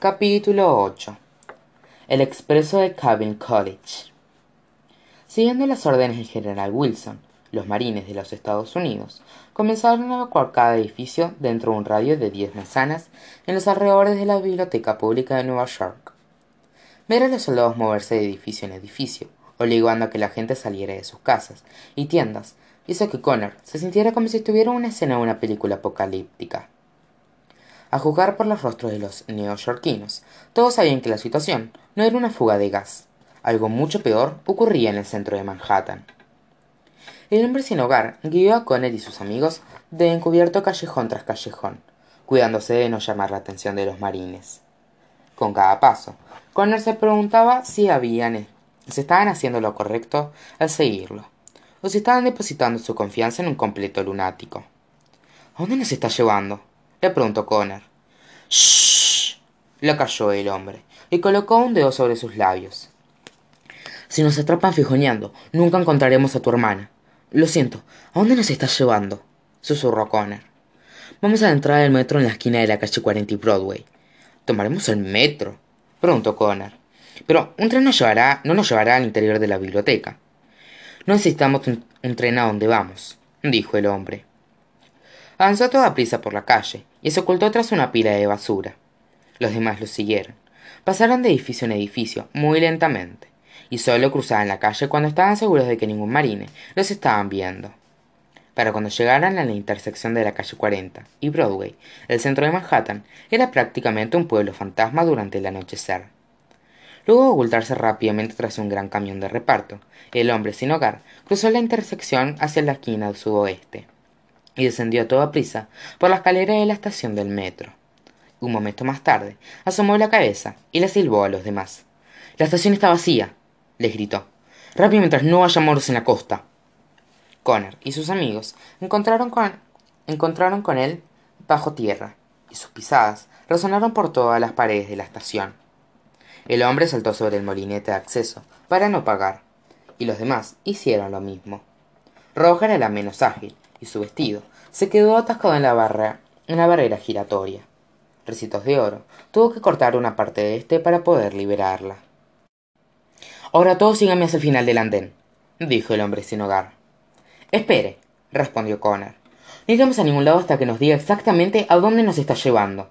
Capítulo 8 El expreso de Calvin College Siguiendo las órdenes del general Wilson, los marines de los Estados Unidos comenzaron a evacuar cada edificio dentro de un radio de 10 manzanas en los alrededores de la Biblioteca Pública de Nueva York. Ver a los soldados moverse de edificio en edificio, obligando a que la gente saliera de sus casas y tiendas, hizo que Connor se sintiera como si estuviera en una escena de una película apocalíptica. A juzgar por los rostros de los neoyorquinos, todos sabían que la situación no era una fuga de gas. Algo mucho peor ocurría en el centro de Manhattan. El hombre sin hogar guió a Connor y sus amigos de encubierto callejón tras callejón, cuidándose de no llamar la atención de los marines. Con cada paso, Connor se preguntaba si habían si estaban haciendo lo correcto al seguirlo, o si estaban depositando su confianza en un completo lunático. ¿A dónde nos está llevando? Le preguntó Connor. Shh. lo calló el hombre, y colocó un dedo sobre sus labios. Si nos atrapan fijoneando, nunca encontraremos a tu hermana. Lo siento, ¿a dónde nos estás llevando? susurró Connor. Vamos a entrar al metro en la esquina de la calle 40 y Broadway. ¿Tomaremos el metro? preguntó Connor. Pero un tren nos llevará, no nos llevará al interior de la biblioteca. No necesitamos un, un tren a donde vamos, dijo el hombre. Avanzó a toda prisa por la calle y se ocultó tras una pila de basura. Los demás lo siguieron. Pasaron de edificio en edificio, muy lentamente y solo cruzaban la calle cuando estaban seguros de que ningún marine los estaban viendo. Para cuando llegaran a la intersección de la calle 40 y Broadway, el centro de Manhattan era prácticamente un pueblo fantasma durante el anochecer. Luego de ocultarse rápidamente tras un gran camión de reparto, el hombre sin hogar cruzó la intersección hacia la esquina sudoeste y descendió a toda prisa por la escalera de la estación del metro. Un momento más tarde, asomó la cabeza y le silbó a los demás. La estación está vacía, les gritó. Rápido mientras no haya moros en la costa. Connor y sus amigos encontraron con, encontraron con él bajo tierra, y sus pisadas resonaron por todas las paredes de la estación. El hombre saltó sobre el molinete de acceso para no pagar, y los demás hicieron lo mismo. Roja era la menos ágil, y su vestido se quedó atascado en la, barra, en la barrera giratoria. Recitos de Oro tuvo que cortar una parte de este para poder liberarla. Ahora todos síganme hacia el final del andén, dijo el hombre sin hogar. Espere, respondió Connor. No iremos a ningún lado hasta que nos diga exactamente a dónde nos está llevando.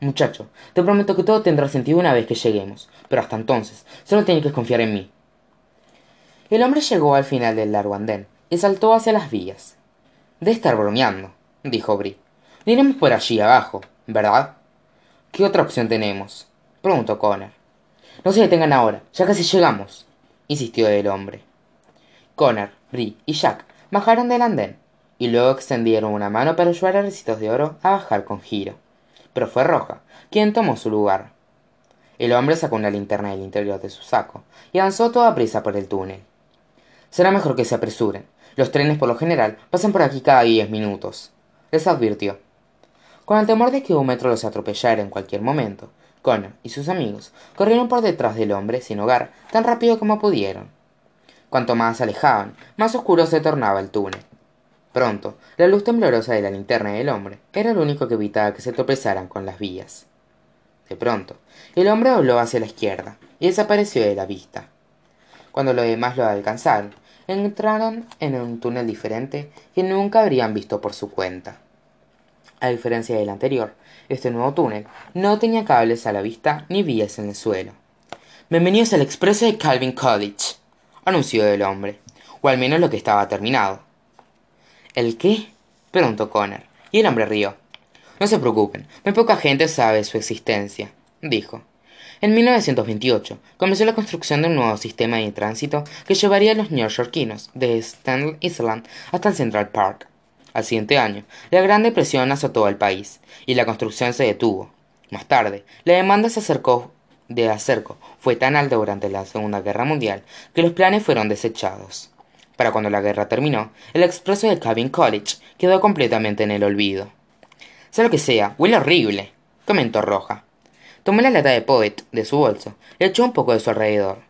Muchacho, te prometo que todo tendrá sentido una vez que lleguemos, pero hasta entonces solo tienes que confiar en mí. El hombre llegó al final del largo andén y saltó hacia las vías. De estar bromeando, dijo Brie. No iremos por allí abajo, ¿verdad? ¿Qué otra opción tenemos? preguntó Connor. No se detengan ahora, ya casi llegamos, insistió el hombre. Connor, Brie y Jack bajaron del andén y luego extendieron una mano para ayudar a Recitos de Oro a bajar con giro. Pero fue Roja quien tomó su lugar. El hombre sacó una linterna del interior de su saco y avanzó toda prisa por el túnel. Será mejor que se apresuren. Los trenes por lo general pasan por aquí cada diez minutos, les advirtió. Con el temor de que un metro los atropellara en cualquier momento, Connor y sus amigos corrieron por detrás del hombre sin hogar tan rápido como pudieron. Cuanto más se alejaban, más oscuro se tornaba el túnel. Pronto, la luz temblorosa de la linterna del hombre era lo único que evitaba que se tropezaran con las vías. De pronto, el hombre voló hacia la izquierda y desapareció de la vista. Cuando los demás lo alcanzaron, entraron en un túnel diferente que nunca habrían visto por su cuenta. A diferencia del anterior, este nuevo túnel no tenía cables a la vista ni vías en el suelo. Bienvenidos al expreso de Calvin College, anunció el hombre, o al menos lo que estaba terminado. ¿El qué? preguntó Connor, y el hombre rió. No se preocupen, muy poca gente sabe su existencia, dijo. En 1928 comenzó la construcción de un nuevo sistema de tránsito que llevaría a los neoyorquinos de Staten Island hasta el Central Park. Al siguiente año, la Gran Depresión azotó al país y la construcción se detuvo. Más tarde, la demanda se acercó de acerco fue tan alta durante la Segunda Guerra Mundial que los planes fueron desechados. Para cuando la guerra terminó, el expreso de Cabin College quedó completamente en el olvido. Sea lo que sea, huele horrible, comentó Roja. Tomó la lata de Poet de su bolso y echó un poco de su alrededor.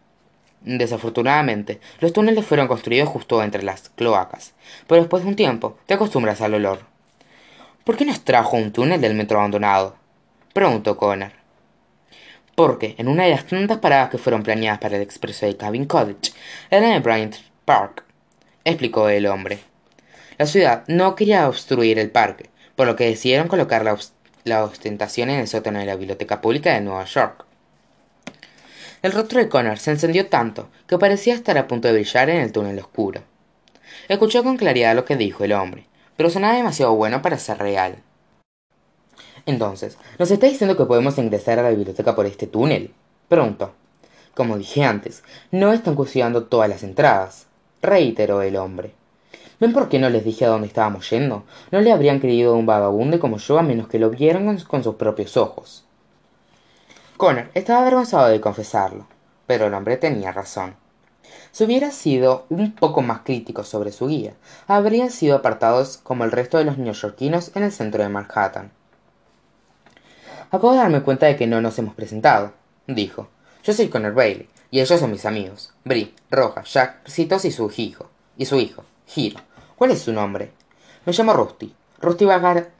Desafortunadamente, los túneles fueron construidos justo entre las cloacas, pero después de un tiempo te acostumbras al olor. ¿Por qué nos trajo un túnel del metro abandonado? preguntó Connor. porque en una de las tantas paradas que fueron planeadas para el expreso de Cabin College era en el Bryant Park, explicó el hombre. La ciudad no quería obstruir el parque, por lo que decidieron colocar la, la ostentación en el sótano de la Biblioteca Pública de Nueva York. El rostro de Connor se encendió tanto que parecía estar a punto de brillar en el túnel oscuro. Escuchó con claridad lo que dijo el hombre, pero sonaba demasiado bueno para ser real. Entonces, ¿nos está diciendo que podemos ingresar a la biblioteca por este túnel? Preguntó. Como dije antes, no están custodiando todas las entradas, reiteró el hombre. ¿Ven por qué no les dije a dónde estábamos yendo? No le habrían creído a un vagabundo como yo a menos que lo vieran con sus propios ojos. Connor estaba avergonzado de confesarlo, pero el hombre tenía razón. Si hubiera sido un poco más crítico sobre su guía, habrían sido apartados como el resto de los neoyorquinos en el centro de Manhattan. Acabo de darme cuenta de que no nos hemos presentado, dijo. Yo soy Connor Bailey, y ellos son mis amigos, Brie, Roja, Jack, Citos y su hijo. Y su hijo, Giro. ¿Cuál es su nombre? Me llamo Rusty. Rusty Bagar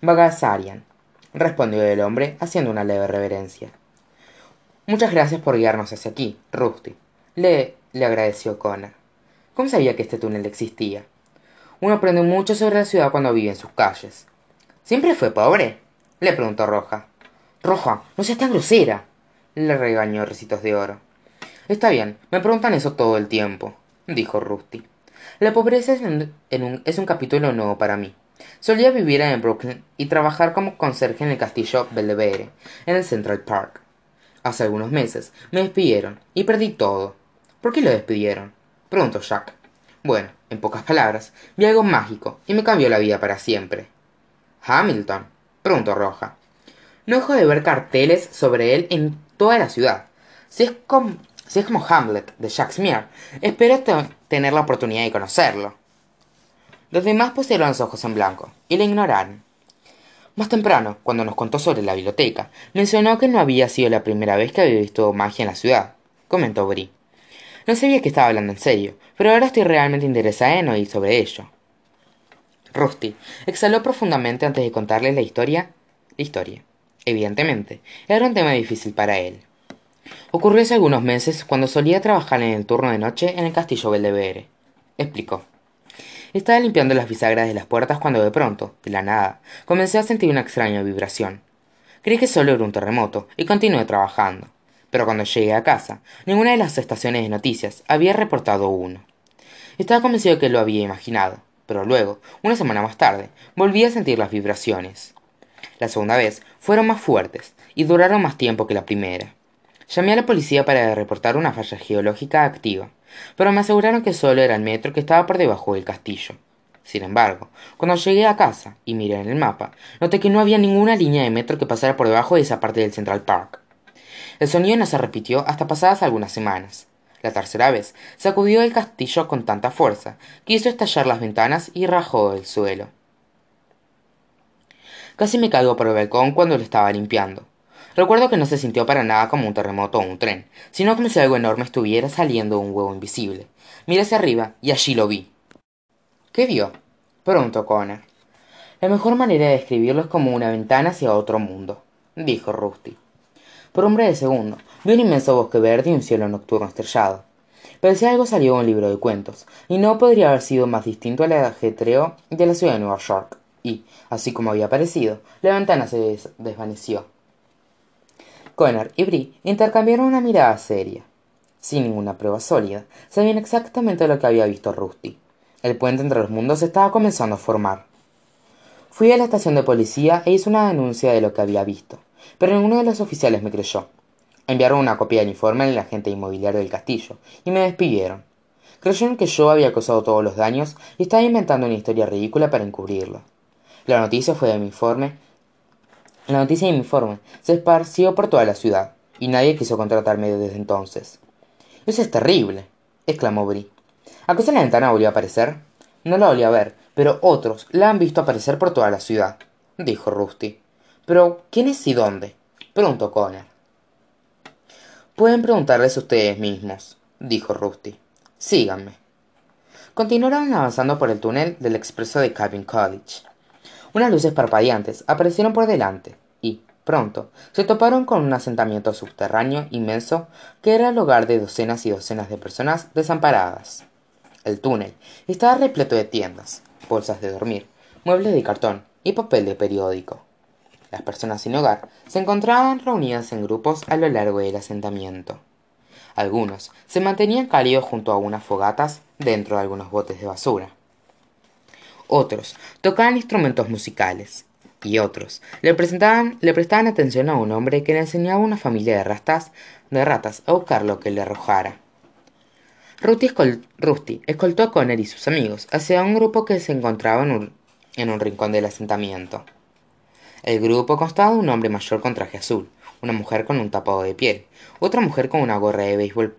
Bagasarian, respondió el hombre, haciendo una leve reverencia. Muchas gracias por guiarnos hacia aquí, Rusty. Le, le agradeció Connor. ¿Cómo sabía que este túnel existía? Uno aprende mucho sobre la ciudad cuando vive en sus calles. ¿Siempre fue pobre? le preguntó Roja. Roja, no seas tan grosera, le regañó Recitos de Oro. Está bien, me preguntan eso todo el tiempo, dijo Rusty. La pobreza es un, capítulo nuevo para mí. Solía vivir en Brooklyn y trabajar como conserje en el castillo Belvedere, en el Central Park. Hace algunos meses me despidieron y perdí todo. ¿Por qué lo despidieron? preguntó Jack. Bueno, en pocas palabras, vi algo mágico y me cambió la vida para siempre. Hamilton, preguntó Roja. No dejo de ver carteles sobre él en toda la ciudad. Si es como, si es como Hamlet de Shakespeare, espero tener la oportunidad de conocerlo. Los demás pusieron los ojos en blanco y le ignoraron. Más temprano, cuando nos contó sobre la biblioteca, mencionó que no había sido la primera vez que había visto magia en la ciudad, comentó Brie. No sabía que estaba hablando en serio, pero ahora estoy realmente interesada en oír sobre ello. Rusty exhaló profundamente antes de contarles la historia. La historia. Evidentemente, era un tema difícil para él. Ocurrió hace algunos meses cuando solía trabajar en el turno de noche en el castillo Belvedere. Explicó. Estaba limpiando las bisagras de las puertas cuando de pronto, de la nada, comencé a sentir una extraña vibración. Creí que solo era un terremoto y continué trabajando. Pero cuando llegué a casa, ninguna de las estaciones de noticias había reportado uno. Estaba convencido de que lo había imaginado, pero luego, una semana más tarde, volví a sentir las vibraciones. La segunda vez fueron más fuertes y duraron más tiempo que la primera. Llamé a la policía para reportar una falla geológica activa pero me aseguraron que solo era el metro que estaba por debajo del castillo. Sin embargo, cuando llegué a casa y miré en el mapa, noté que no había ninguna línea de metro que pasara por debajo de esa parte del Central Park. El sonido no se repitió hasta pasadas algunas semanas. La tercera vez sacudió el castillo con tanta fuerza que hizo estallar las ventanas y rajó el suelo. Casi me caigo por el balcón cuando lo estaba limpiando. Recuerdo que no se sintió para nada como un terremoto o un tren, sino como si algo enorme estuviera saliendo de un huevo invisible. Miré hacia arriba y allí lo vi. ¿Qué vio? preguntó Connor. La mejor manera de describirlo es como una ventana hacia otro mundo, dijo Rusty. Por un breve segundo, vi un inmenso bosque verde y un cielo nocturno estrellado. Parecía algo salió de un libro de cuentos, y no podría haber sido más distinto al ajetreo de la ciudad de Nueva York. Y, así como había parecido, la ventana se desvaneció. Connor y Brie intercambiaron una mirada seria. Sin ninguna prueba sólida, sabían exactamente lo que había visto Rusty. El puente entre los mundos estaba comenzando a formar. Fui a la estación de policía e hice una denuncia de lo que había visto, pero ninguno de los oficiales me creyó. Enviaron una copia del informe al agente inmobiliario del castillo y me despidieron. Creyeron que yo había causado todos los daños y estaba inventando una historia ridícula para encubrirlo. La noticia fue de mi informe la noticia de mi informe se esparció por toda la ciudad, y nadie quiso contratarme desde entonces. Eso es terrible, exclamó Brie. ¿Acaso la ventana volvió a aparecer? No la volví a ver, pero otros la han visto aparecer por toda la ciudad, dijo Rusty. Pero, ¿quién es y dónde? preguntó Connor. Pueden preguntarles ustedes mismos, dijo Rusty. Síganme. Continuaron avanzando por el túnel del expreso de Cabin College. Unas luces parpadeantes aparecieron por delante y, Pronto se toparon con un asentamiento subterráneo inmenso que era el hogar de docenas y docenas de personas desamparadas. El túnel estaba repleto de tiendas, bolsas de dormir, muebles de cartón y papel de periódico. Las personas sin hogar se encontraban reunidas en grupos a lo largo del asentamiento. Algunos se mantenían cálidos junto a unas fogatas dentro de algunos botes de basura. Otros tocaban instrumentos musicales y otros le, le prestaban atención a un hombre que le enseñaba a una familia de, ratas, de ratas a buscar lo que le arrojara. Rusty, escoltó a Connor y sus amigos hacia un grupo que se encontraba en un, en un rincón del asentamiento. El grupo constaba de un hombre mayor con traje azul, una mujer con un tapado de piel, otra mujer con una gorra de béisbol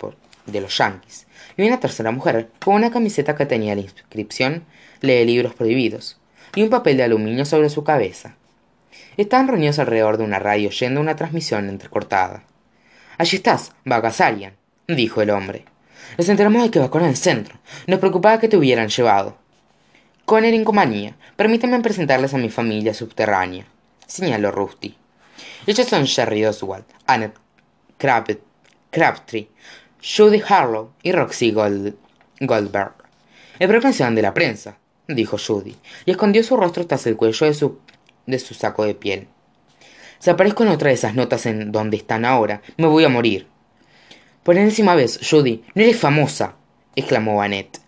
de los Yankees, y una tercera mujer con una camiseta que tenía la inscripción Lee libros prohibidos, y un papel de aluminio sobre su cabeza. Estaban reunidos alrededor de una radio oyendo una transmisión entrecortada. Allí estás, Bagasarian, dijo el hombre. Nos enteramos de que vas con el centro. Nos preocupaba que te hubieran llevado. Con en compañía, permíteme presentarles a mi familia subterránea, señaló Rusty. Ellos son Sherry Oswald, Annette Crabtree, Judy Harlow y Roxy Goldberg. Es proclamación de la prensa, dijo Judy, y escondió su rostro tras el cuello de su, de su saco de piel. Si aparezco en otra de esas notas en donde están ahora, me voy a morir. Por enésima vez, Judy, no eres famosa, exclamó Annette.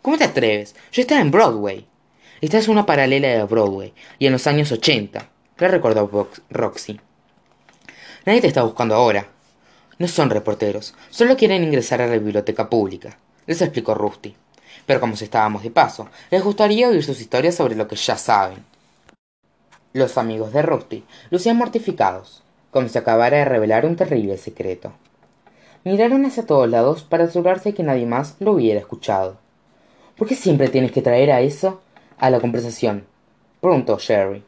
¿Cómo te atreves? Yo estaba en Broadway. Esta es una paralela de Broadway, y en los años ochenta, le recordó Roxy. Nadie te está buscando ahora. No son reporteros, solo quieren ingresar a la biblioteca pública, les explicó Rusty. Pero como si estábamos de paso, les gustaría oír sus historias sobre lo que ya saben. Los amigos de Rusty lucían mortificados, como si acabara de revelar un terrible secreto. Miraron hacia todos lados para asegurarse de que nadie más lo hubiera escuchado. ¿Por qué siempre tienes que traer a eso a la conversación? preguntó Sherry.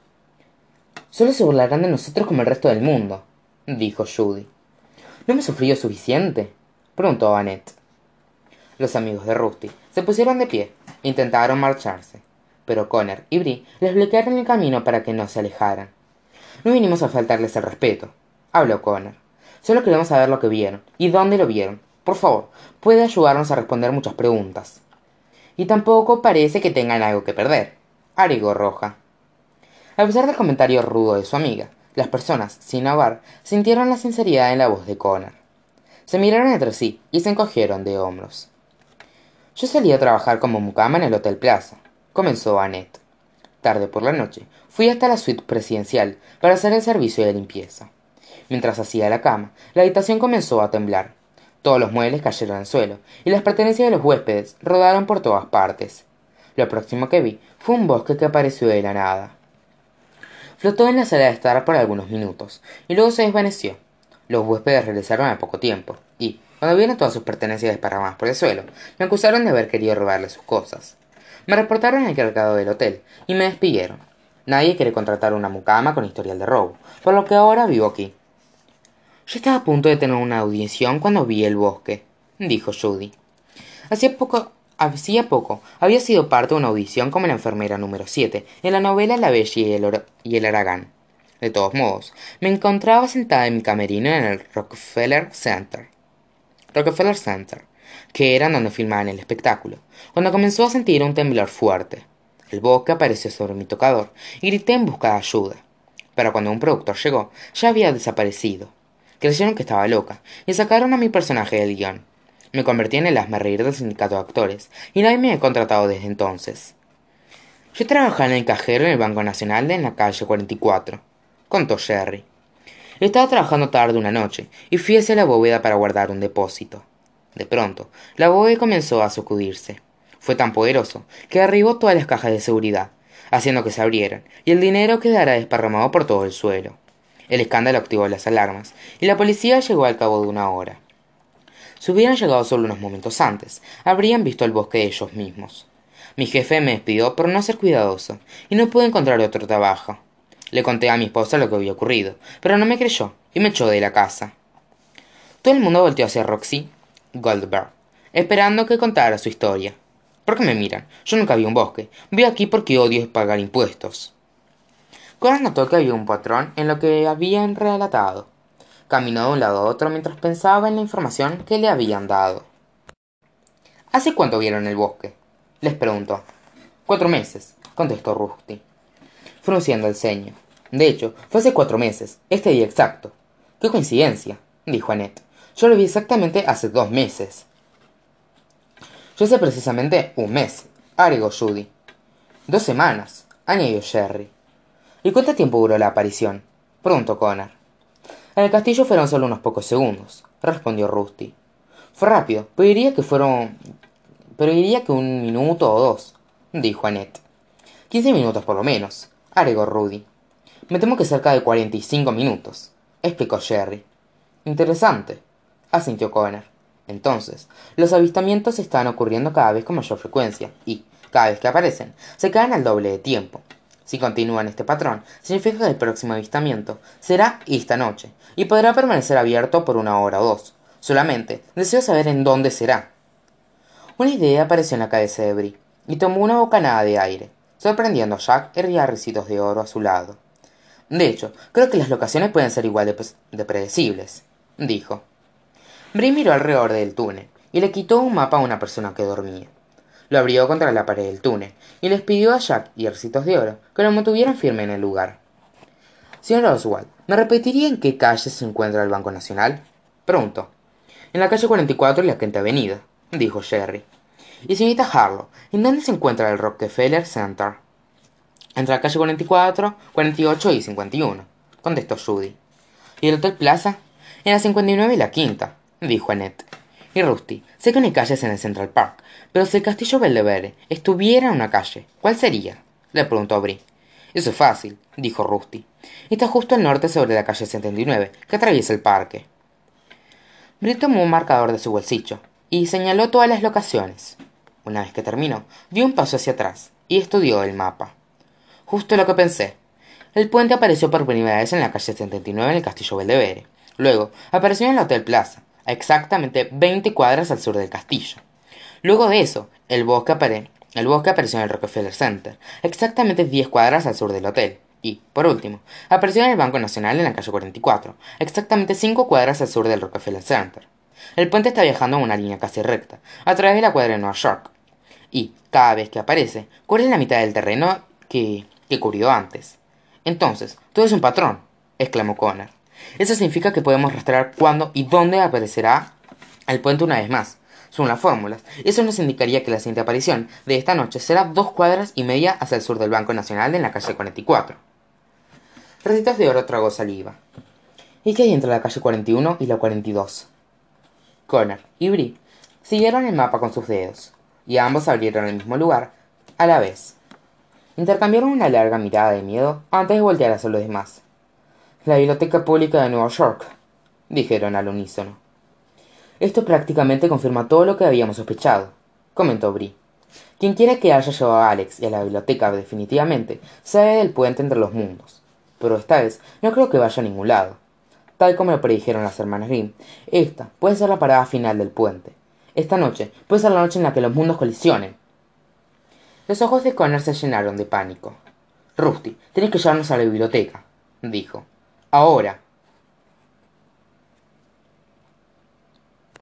Solo se burlarán de nosotros como el resto del mundo, dijo Judy. ¿No me sufrió suficiente? preguntó Annette. Los amigos de Rusty se pusieron de pie intentaron marcharse, pero Connor y Brie les bloquearon el camino para que no se alejaran. No vinimos a faltarles el respeto, habló Connor. Solo queremos saber lo que vieron y dónde lo vieron. Por favor, puede ayudarnos a responder muchas preguntas. Y tampoco parece que tengan algo que perder, agregó Roja. A pesar del comentario rudo de su amiga, las personas, sin hogar, sintieron la sinceridad en la voz de Connor. Se miraron entre sí y se encogieron de hombros. Yo salí a trabajar como mucama en el Hotel Plaza, comenzó Annette. Tarde por la noche, fui hasta la suite presidencial para hacer el servicio de limpieza. Mientras hacía la cama, la habitación comenzó a temblar. Todos los muebles cayeron al suelo, y las pertenencias de los huéspedes rodaron por todas partes. Lo próximo que vi fue un bosque que apareció de la nada. Flotó en la sala de estar por algunos minutos, y luego se desvaneció. Los huéspedes regresaron a poco tiempo, cuando vieron todas sus pertenencias desparramadas por el suelo, me acusaron de haber querido robarle sus cosas. Me reportaron al cargado del hotel, y me despidieron. Nadie quiere contratar una mucama con historial de robo, por lo que ahora vivo aquí. Yo estaba a punto de tener una audición cuando vi el bosque, dijo Judy. Hacía poco Hacía poco había sido parte de una audición como la enfermera número 7 en la novela La Bella y el, Aragán. De todos modos, me encontraba sentada en mi camerino en el Rockefeller Center. Rockefeller Center, que era donde filmaban el espectáculo, cuando comenzó a sentir un temblor fuerte. El bosque apareció sobre mi tocador y grité en busca de ayuda. Pero cuando un productor llegó, ya había desaparecido. Creyeron que estaba loca y sacaron a mi personaje del guion me convertí en el reír del sindicato de actores, y nadie me ha contratado desde entonces. Yo trabajaba en el cajero en el Banco Nacional en la calle 44, contó Sherry. Estaba trabajando tarde una noche y fui hacia la bóveda para guardar un depósito. De pronto, la bóveda comenzó a sacudirse. Fue tan poderoso que derribó todas las cajas de seguridad, haciendo que se abrieran, y el dinero quedara desparramado por todo el suelo. El escándalo activó las alarmas, y la policía llegó al cabo de una hora. Si hubieran llegado solo unos momentos antes, habrían visto el bosque de ellos mismos. Mi jefe me despidió por no ser cuidadoso, y no pude encontrar otro trabajo. Le conté a mi esposa lo que había ocurrido, pero no me creyó, y me echó de la casa. Todo el mundo volteó hacia Roxy Goldberg, esperando que contara su historia. ¿Por qué me miran? Yo nunca vi un bosque. Voy aquí porque odio pagar impuestos. Connor notó que había un patrón en lo que habían relatado. Caminó de un lado a otro mientras pensaba en la información que le habían dado. ¿Hace cuánto vieron el bosque? les preguntó. Cuatro meses, contestó Rusty, frunciendo el ceño. De hecho, fue hace cuatro meses, este día exacto. ¡Qué coincidencia! dijo Annette. Yo lo vi exactamente hace dos meses. Yo sé precisamente un mes, agregó Judy. Dos semanas, añadió Jerry. ¿Y cuánto tiempo duró la aparición? preguntó Connor. En el castillo fueron solo unos pocos segundos, respondió Rusty. Fue rápido, pero diría que fueron. pero diría que un minuto o dos, dijo Annette. Quince minutos por lo menos, agregó Rudy. Me temo que cerca de cuarenta y cinco minutos, explicó Jerry. Interesante, asintió Connor. Entonces, los avistamientos están ocurriendo cada vez con mayor frecuencia y, cada vez que aparecen, se caen al doble de tiempo. Si continúan este patrón, significa que el próximo avistamiento será esta noche y podrá permanecer abierto por una hora o dos. Solamente deseo saber en dónde será. Una idea apareció en la cabeza de Brie y tomó una bocanada de aire, sorprendiendo a Jack y a de oro a su lado. De hecho, creo que las locaciones pueden ser igual de, de predecibles, dijo. Brie miró alrededor del túnel y le quitó un mapa a una persona que dormía. Lo abrió contra la pared del túnel y les pidió a Jack y Ercitos de Oro que lo mantuvieran firme en el lugar. Señor Oswald, ¿me repetiría en qué calle se encuentra el Banco Nacional? Preguntó. En la calle 44 y la Quinta Avenida, dijo Jerry. Y señorita Harlow, ¿en dónde se encuentra el Rockefeller Center? Entre la calle 44, 48 y 51, contestó Judy. ¿Y el Hotel Plaza? En la 59 y la Quinta, dijo Annette. Y Rusty, sé que no hay calles en el Central Park, pero si el castillo Belvedere estuviera en una calle, ¿cuál sería? le preguntó Brie. Eso es fácil, dijo Rusty. Está justo al norte sobre la calle 79, que atraviesa el parque. Brie tomó un marcador de su bolsillo y señaló todas las locaciones. Una vez que terminó, dio un paso hacia atrás y estudió el mapa. Justo lo que pensé. El puente apareció por primera vez en la calle 79 en el castillo Belvedere. Luego, apareció en el Hotel Plaza, exactamente 20 cuadras al sur del castillo. Luego de eso, el bosque, apareció en el Rockefeller Center, exactamente 10 cuadras al sur del hotel. Y, por último, apareció en el Banco Nacional en la calle 44, exactamente 5 cuadras al sur del Rockefeller Center. El puente está viajando en una línea casi recta, a través de la cuadra de Nueva York. Y, cada vez que aparece, cubre la mitad del terreno que, que cubrió antes. Entonces, todo es un patrón, exclamó Connor. Eso significa que podemos rastrear cuándo y dónde aparecerá el puente una vez más, son las fórmulas. Eso nos indicaría que la siguiente aparición de esta noche será dos cuadras y media hacia el sur del Banco Nacional en la calle 44. Recitas de oro tragó saliva. ¿Y qué hay entre la calle 41 y la 42? Connor y Brie siguieron el mapa con sus dedos, y ambos abrieron el mismo lugar a la vez. Intercambiaron una larga mirada de miedo antes de voltear hacia los demás. La Biblioteca Pública de Nueva York, dijeron al unísono. Esto prácticamente confirma todo lo que habíamos sospechado, comentó Brie. Quien quiera que haya llevado a Alex y a la biblioteca definitivamente sabe del puente entre los mundos. Pero esta vez no creo que vaya a ningún lado. Tal como lo predijeron las hermanas Grimm, esta puede ser la parada final del puente. Esta noche puede ser la noche en la que los mundos colisionen. Los ojos de Connor se llenaron de pánico. Rusty, tienes que llevarnos a la biblioteca, dijo. Ahora,